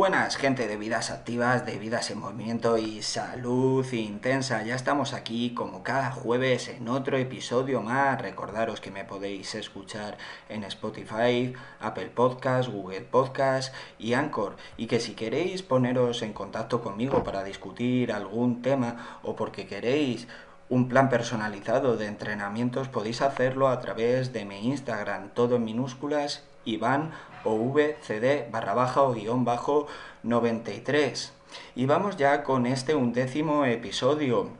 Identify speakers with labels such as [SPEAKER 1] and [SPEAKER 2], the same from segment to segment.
[SPEAKER 1] Buenas, gente de vidas activas, de vidas en movimiento y salud intensa. Ya estamos aquí como cada jueves en otro episodio más. Recordaros que me podéis escuchar en Spotify, Apple Podcast, Google Podcast y Anchor. Y que si queréis poneros en contacto conmigo para discutir algún tema o porque queréis un plan personalizado de entrenamientos podéis hacerlo a través de mi Instagram, todo en minúsculas, Iván o VCD barra baja o guion bajo 93. Y vamos ya con este undécimo episodio.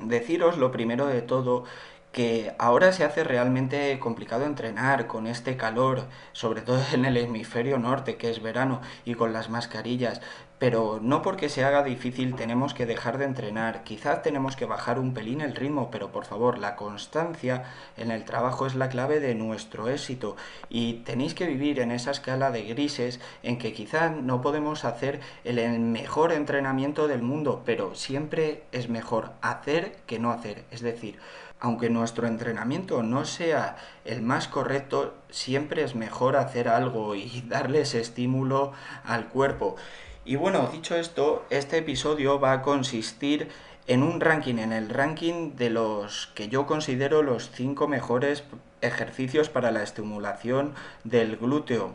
[SPEAKER 1] Deciros lo primero de todo que ahora se hace realmente complicado entrenar con este calor, sobre todo en el hemisferio norte, que es verano, y con las mascarillas. Pero no porque se haga difícil tenemos que dejar de entrenar. Quizás tenemos que bajar un pelín el ritmo, pero por favor, la constancia en el trabajo es la clave de nuestro éxito. Y tenéis que vivir en esa escala de grises en que quizás no podemos hacer el mejor entrenamiento del mundo, pero siempre es mejor hacer que no hacer. Es decir, aunque nuestro entrenamiento no sea el más correcto, siempre es mejor hacer algo y darle ese estímulo al cuerpo. Y bueno, dicho esto, este episodio va a consistir en un ranking, en el ranking de los que yo considero los cinco mejores ejercicios para la estimulación del glúteo.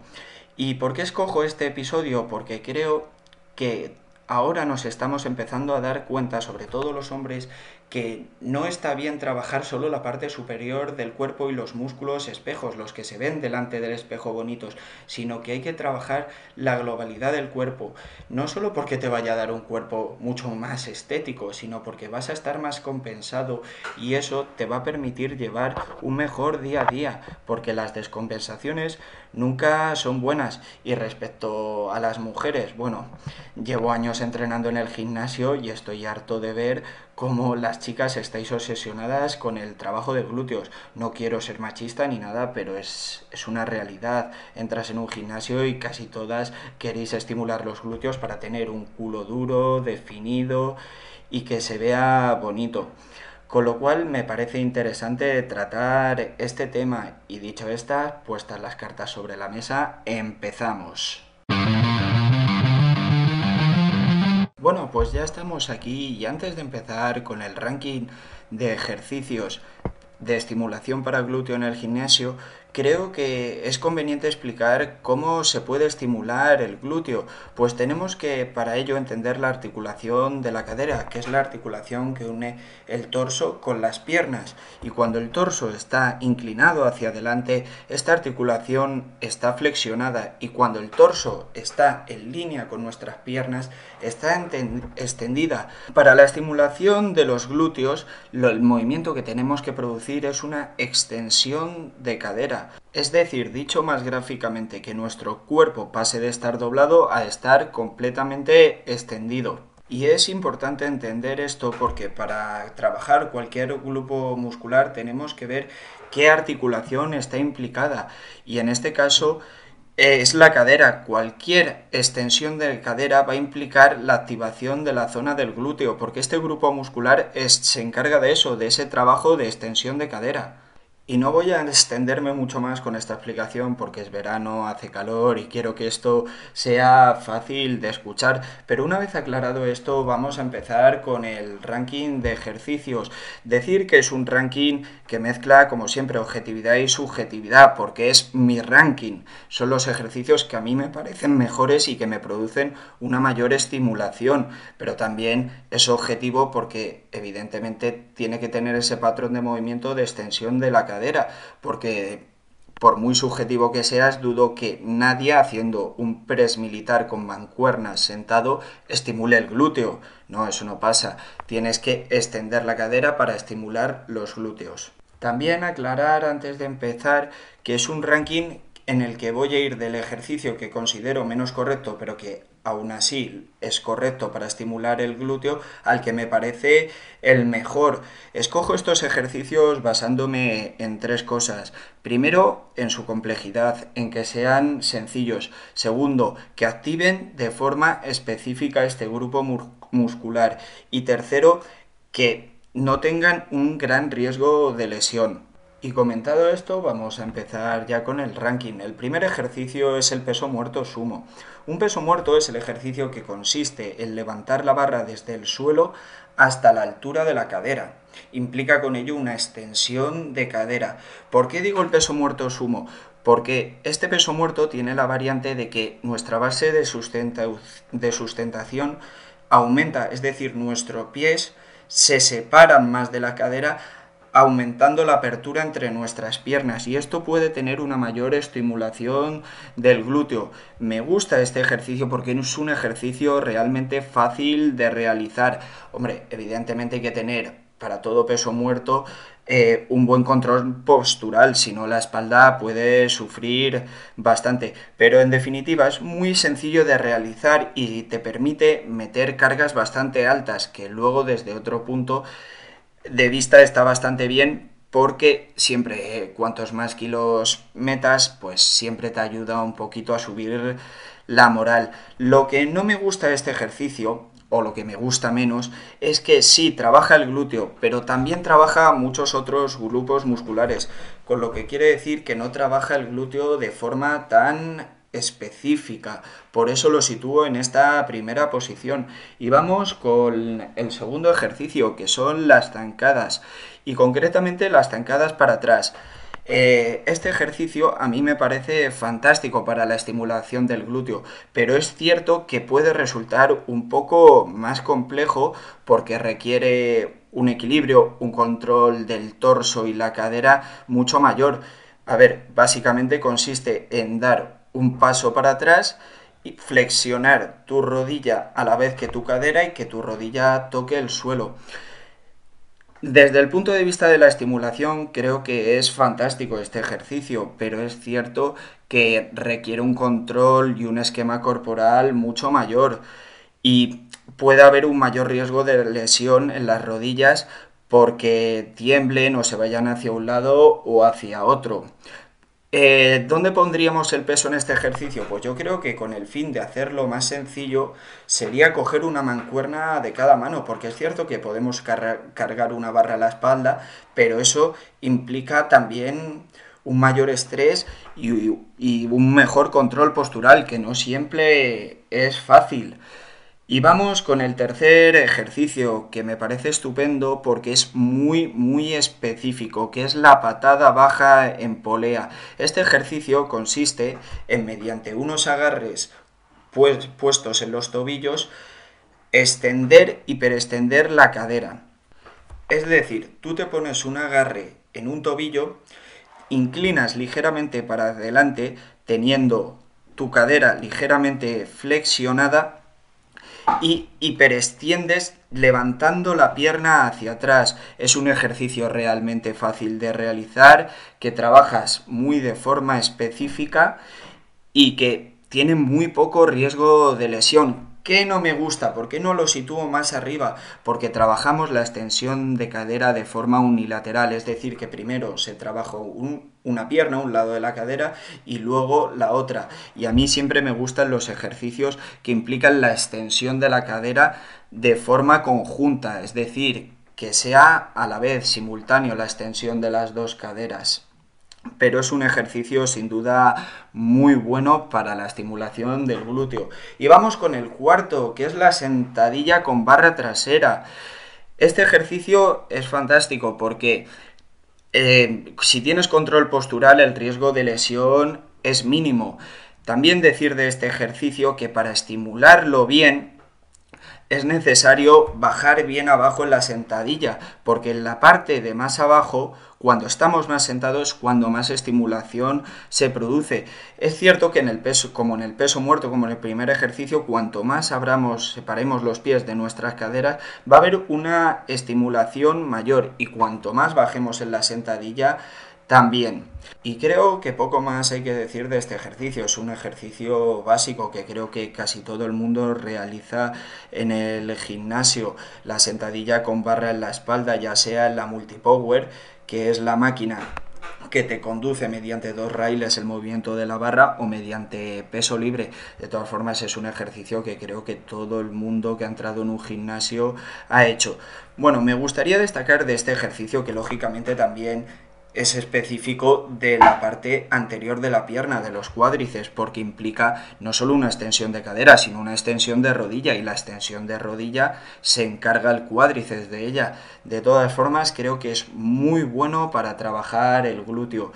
[SPEAKER 1] ¿Y por qué escojo este episodio? Porque creo que ahora nos estamos empezando a dar cuenta, sobre todo los hombres, que no está bien trabajar solo la parte superior del cuerpo y los músculos espejos, los que se ven delante del espejo bonitos, sino que hay que trabajar la globalidad del cuerpo, no solo porque te vaya a dar un cuerpo mucho más estético, sino porque vas a estar más compensado y eso te va a permitir llevar un mejor día a día, porque las descompensaciones nunca son buenas. Y respecto a las mujeres, bueno, llevo años entrenando en el gimnasio y estoy harto de ver cómo las chicas estáis obsesionadas con el trabajo de glúteos. No quiero ser machista ni nada, pero es, es una realidad. Entras en un gimnasio y casi todas queréis estimular los glúteos para tener un culo duro, definido y que se vea bonito. Con lo cual me parece interesante tratar este tema y dicho estas, puestas las cartas sobre la mesa, empezamos. Bueno, pues ya estamos aquí y antes de empezar con el ranking de ejercicios de estimulación para glúteo en el gimnasio, creo que es conveniente explicar cómo se puede estimular el glúteo, pues tenemos que para ello entender la articulación de la cadera, que es la articulación que une el torso con las piernas. Y cuando el torso está inclinado hacia adelante, esta articulación está flexionada y cuando el torso está en línea con nuestras piernas, está extendida. Para la estimulación de los glúteos, el movimiento que tenemos que producir es una extensión de cadera es decir, dicho más gráficamente, que nuestro cuerpo pase de estar doblado a estar completamente extendido. Y es importante entender esto porque para trabajar cualquier grupo muscular tenemos que ver qué articulación está implicada. Y en este caso es la cadera. Cualquier extensión de cadera va a implicar la activación de la zona del glúteo, porque este grupo muscular se encarga de eso, de ese trabajo de extensión de cadera. Y no voy a extenderme mucho más con esta explicación porque es verano, hace calor y quiero que esto sea fácil de escuchar. Pero una vez aclarado esto, vamos a empezar con el ranking de ejercicios. Decir que es un ranking que mezcla, como siempre, objetividad y subjetividad, porque es mi ranking. Son los ejercicios que a mí me parecen mejores y que me producen una mayor estimulación. Pero también es objetivo porque, evidentemente, tiene que tener ese patrón de movimiento de extensión de la porque por muy subjetivo que seas, dudo que nadie haciendo un press militar con mancuernas sentado estimule el glúteo. No, eso no pasa. Tienes que extender la cadera para estimular los glúteos. También aclarar antes de empezar que es un ranking en el que voy a ir del ejercicio que considero menos correcto, pero que aún así es correcto para estimular el glúteo, al que me parece el mejor. Escojo estos ejercicios basándome en tres cosas. Primero, en su complejidad, en que sean sencillos. Segundo, que activen de forma específica este grupo muscular. Y tercero, que no tengan un gran riesgo de lesión. Y comentado esto, vamos a empezar ya con el ranking. El primer ejercicio es el peso muerto sumo. Un peso muerto es el ejercicio que consiste en levantar la barra desde el suelo hasta la altura de la cadera. Implica con ello una extensión de cadera. ¿Por qué digo el peso muerto sumo? Porque este peso muerto tiene la variante de que nuestra base de, sustentación aumenta, es decir, nuestros pies se separan más de la cadera aumentando la apertura entre nuestras piernas y esto puede tener una mayor estimulación del glúteo. Me gusta este ejercicio porque es un ejercicio realmente fácil de realizar. Hombre, evidentemente hay que tener para todo peso muerto eh, un buen control postural, si no la espalda puede sufrir bastante. Pero en definitiva es muy sencillo de realizar y te permite meter cargas bastante altas que luego desde otro punto de vista está bastante bien porque siempre eh, cuantos más kilos metas, pues siempre te ayuda un poquito a subir la moral. Lo que no me gusta de este ejercicio, o lo que me gusta menos, es que sí, trabaja el glúteo, pero también trabaja muchos otros grupos musculares, con lo que quiere decir que no trabaja el glúteo de forma tan específica. Por eso lo sitúo en esta primera posición. Y vamos con el segundo ejercicio, que son las zancadas. Y concretamente las zancadas para atrás. Eh, este ejercicio a mí me parece fantástico para la estimulación del glúteo, pero es cierto que puede resultar un poco más complejo porque requiere un equilibrio, un control del torso y la cadera mucho mayor. A ver, básicamente consiste en dar un paso para atrás y flexionar tu rodilla a la vez que tu cadera y que tu rodilla toque el suelo. Desde el punto de vista de la estimulación creo que es fantástico este ejercicio, pero es cierto que requiere un control y un esquema corporal mucho mayor y puede haber un mayor riesgo de lesión en las rodillas porque tiemblen o se vayan hacia un lado o hacia otro. Eh, ¿Dónde pondríamos el peso en este ejercicio? Pues yo creo que con el fin de hacerlo más sencillo sería coger una mancuerna de cada mano, porque es cierto que podemos cargar una barra a la espalda, pero eso implica también un mayor estrés y, y un mejor control postural, que no siempre es fácil. Y vamos con el tercer ejercicio que me parece estupendo porque es muy muy específico, que es la patada baja en polea. Este ejercicio consiste en mediante unos agarres pues, puestos en los tobillos extender y perextender la cadera. Es decir, tú te pones un agarre en un tobillo, inclinas ligeramente para adelante teniendo tu cadera ligeramente flexionada y hiperextiendes levantando la pierna hacia atrás. Es un ejercicio realmente fácil de realizar, que trabajas muy de forma específica y que tiene muy poco riesgo de lesión. ¿Qué no me gusta? ¿Por qué no lo sitúo más arriba? Porque trabajamos la extensión de cadera de forma unilateral, es decir, que primero se trabaja una pierna, un lado de la cadera, y luego la otra. Y a mí siempre me gustan los ejercicios que implican la extensión de la cadera de forma conjunta, es decir, que sea a la vez simultáneo la extensión de las dos caderas pero es un ejercicio sin duda muy bueno para la estimulación del glúteo. Y vamos con el cuarto, que es la sentadilla con barra trasera. Este ejercicio es fantástico porque eh, si tienes control postural el riesgo de lesión es mínimo. También decir de este ejercicio que para estimularlo bien es necesario bajar bien abajo en la sentadilla, porque en la parte de más abajo, cuando estamos más sentados, cuando más estimulación se produce. Es cierto que en el peso, como en el peso muerto, como en el primer ejercicio, cuanto más abramos, separemos los pies de nuestras caderas, va a haber una estimulación mayor y cuanto más bajemos en la sentadilla, también. Y creo que poco más hay que decir de este ejercicio. Es un ejercicio básico que creo que casi todo el mundo realiza en el gimnasio. La sentadilla con barra en la espalda, ya sea en la multipower, que es la máquina que te conduce mediante dos raíles el movimiento de la barra o mediante peso libre. De todas formas es un ejercicio que creo que todo el mundo que ha entrado en un gimnasio ha hecho. Bueno, me gustaría destacar de este ejercicio que lógicamente también es específico de la parte anterior de la pierna, de los cuádriceps, porque implica no solo una extensión de cadera, sino una extensión de rodilla, y la extensión de rodilla se encarga el cuádriceps de ella. De todas formas, creo que es muy bueno para trabajar el glúteo.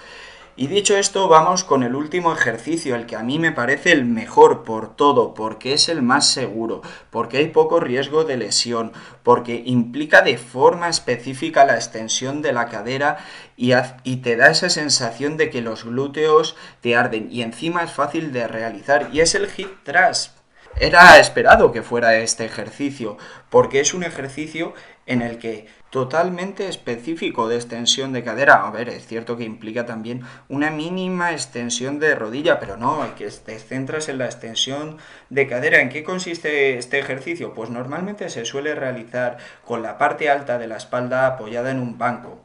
[SPEAKER 1] Y dicho esto, vamos con el último ejercicio, el que a mí me parece el mejor por todo, porque es el más seguro, porque hay poco riesgo de lesión, porque implica de forma específica la extensión de la cadera y, te da esa sensación de que los glúteos te arden y encima es fácil de realizar y es el hip thrust. Era esperado que fuera este ejercicio, porque es un ejercicio en el que totalmente específico de extensión de cadera. A ver, es cierto que implica también una mínima extensión de rodilla, pero no, hay que te centras en la extensión de cadera. ¿En qué consiste este ejercicio? Pues normalmente se suele realizar con la parte alta de la espalda apoyada en un banco.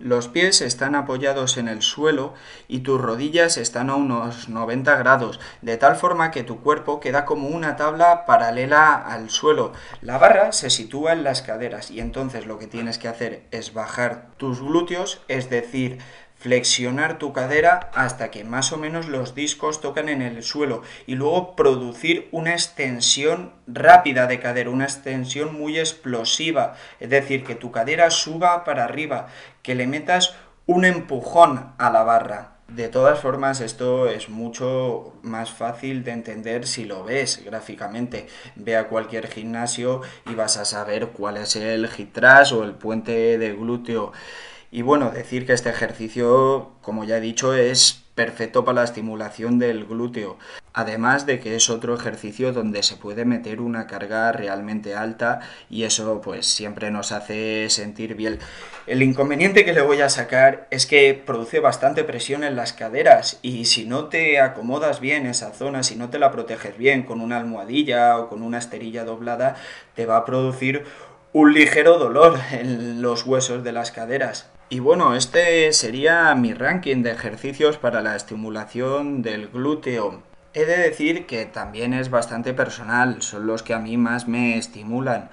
[SPEAKER 1] Los pies están apoyados en el suelo y tus rodillas están a unos 90 grados, de tal forma que tu cuerpo queda como una tabla paralela al suelo. La barra se sitúa en las caderas y entonces lo que tienes que hacer es bajar tus glúteos, es decir, flexionar tu cadera hasta que más o menos los discos tocan en el suelo y luego producir una extensión rápida de cadera, una extensión muy explosiva, es decir, que tu cadera suba para arriba, que le metas un empujón a la barra. De todas formas, esto es mucho más fácil de entender si lo ves gráficamente. Ve a cualquier gimnasio y vas a saber cuál es el hip o el puente de glúteo. Y bueno, decir que este ejercicio, como ya he dicho, es perfecto para la estimulación del glúteo. Además de que es otro ejercicio donde se puede meter una carga realmente alta y eso pues siempre nos hace sentir bien. El inconveniente que le voy a sacar es que produce bastante presión en las caderas y si no te acomodas bien esa zona, si no te la proteges bien con una almohadilla o con una esterilla doblada, te va a producir un ligero dolor en los huesos de las caderas. Y bueno, este sería mi ranking de ejercicios para la estimulación del glúteo. He de decir que también es bastante personal, son los que a mí más me estimulan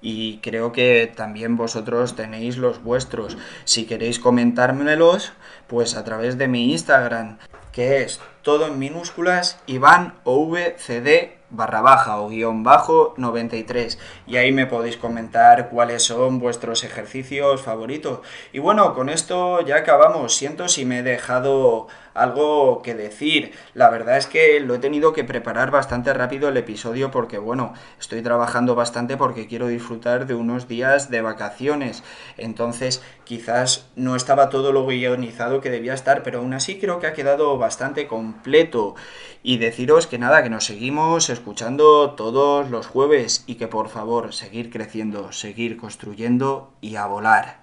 [SPEAKER 1] y creo que también vosotros tenéis los vuestros. Si queréis comentármelos, pues a través de mi Instagram, que es todo en minúsculas, Iván OVCD barra baja o guion bajo 93 y ahí me podéis comentar cuáles son vuestros ejercicios favoritos. Y bueno con esto ya acabamos. Siento si me he dejado algo que decir. La verdad es que lo he tenido que preparar bastante rápido el episodio porque bueno estoy trabajando bastante porque quiero disfrutar de unos días de vacaciones. Entonces quizás no estaba todo lo guionizado que debía estar pero aún así creo que ha quedado bastante completo y deciros que nada que nos seguimos escuchando todos los jueves y que por favor seguir creciendo, seguir construyendo y a volar.